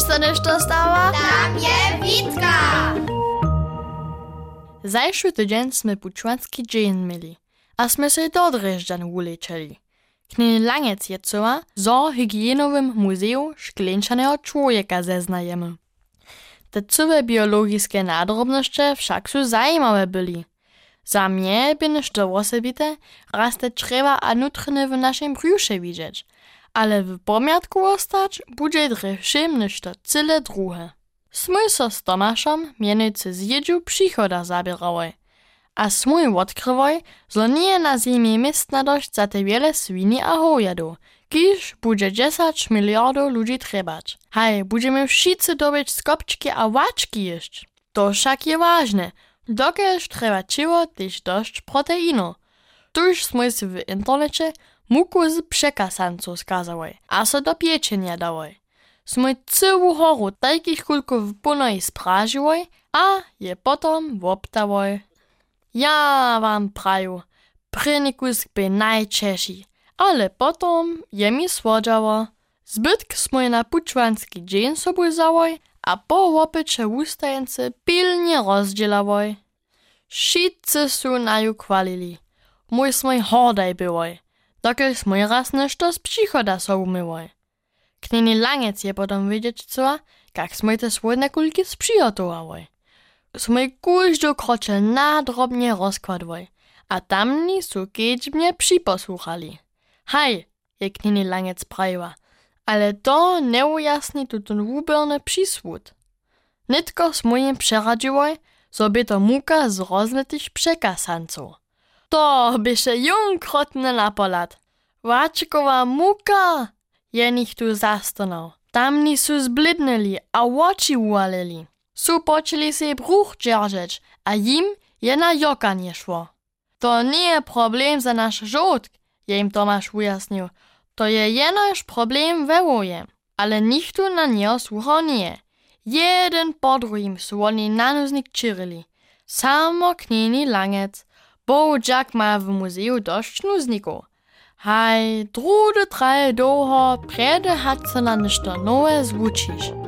Wiesz, co nešto stała? Tam je Witka! Zajszy tydzień sme pučvanski dzień mieli, a sme se do Drežďan ulečeli. Kniny Langec je cała, zo hygienowym muzeum szkleńczanego człowieka zeznajemy. Te cywe biologiczne nadrobności wszak są zajímawe byli. Za mnie by nešto osobite, raz te trzeba a nutrne w naszym brzusze widzieć, ale w pomiatku ostać będzie drewszym nešto cyle druhe. Smój so z Tomaszem mienicy z jedziu przychoda zabierałoj, a smój odkrywoj, że nie na zimie miejsc dość za te wiele swini a hojadu, kiż będzie 10 miliardów ludzi trebać. Haj, będziemy wszyscy dobyć skopczki a łaczki jeść. To wszak je ważne, dokelż treba ciło też dość proteinu. Tuż si w internecie muku z przekasanców skazałoj, a so do pieczenia dałoj. Smój całą horu takich kulków punoj spražiłoj, a je potom woptałoj. Ja wam praju, prynikus by najczęściej, ale potom je mi słodzało. Zbytk smój na puczwanski dzień załoj, a po łopycze ustajence pilnie rozdzielałoj. Wszyscy są na ju chwalili. Mój smój hordaj byłoj, dokel smój raz nešto z przychoda so umyłoj. Knini langec je potom wiedzieć co, jak smój te słodne kulki sprzyjotowałoj. Smój każdą krocze nadrobnie rozkładłoj, a tamni su kiedy mnie przyposłuchali. Haj, je knini langec prawiła, ale to nie ujasni tutun wuberny przysłód. Nitko smojem przeradziłoj, sobie to muka z rozletych przekasanców. To bysze junkrotne napolat. Waczkowa muka! Je nich tu zastanął. Tamni su zblidnili, a oczy uwalili. Su počeli se bruch dzierżeć, a jim je na jokanie szło. To nie problem za nasz żołd, je im Tomasz ujasnił. To je jenoż problem we woje. Ale nikt tu na niego słuchał nie. Jeden po drugim su oni na nuznik čirili. Samo knini langec, bo Jack ma w muzeju dość nuzników. Haj, drude traje doho, prede hat se na nešto nowe zvučiš.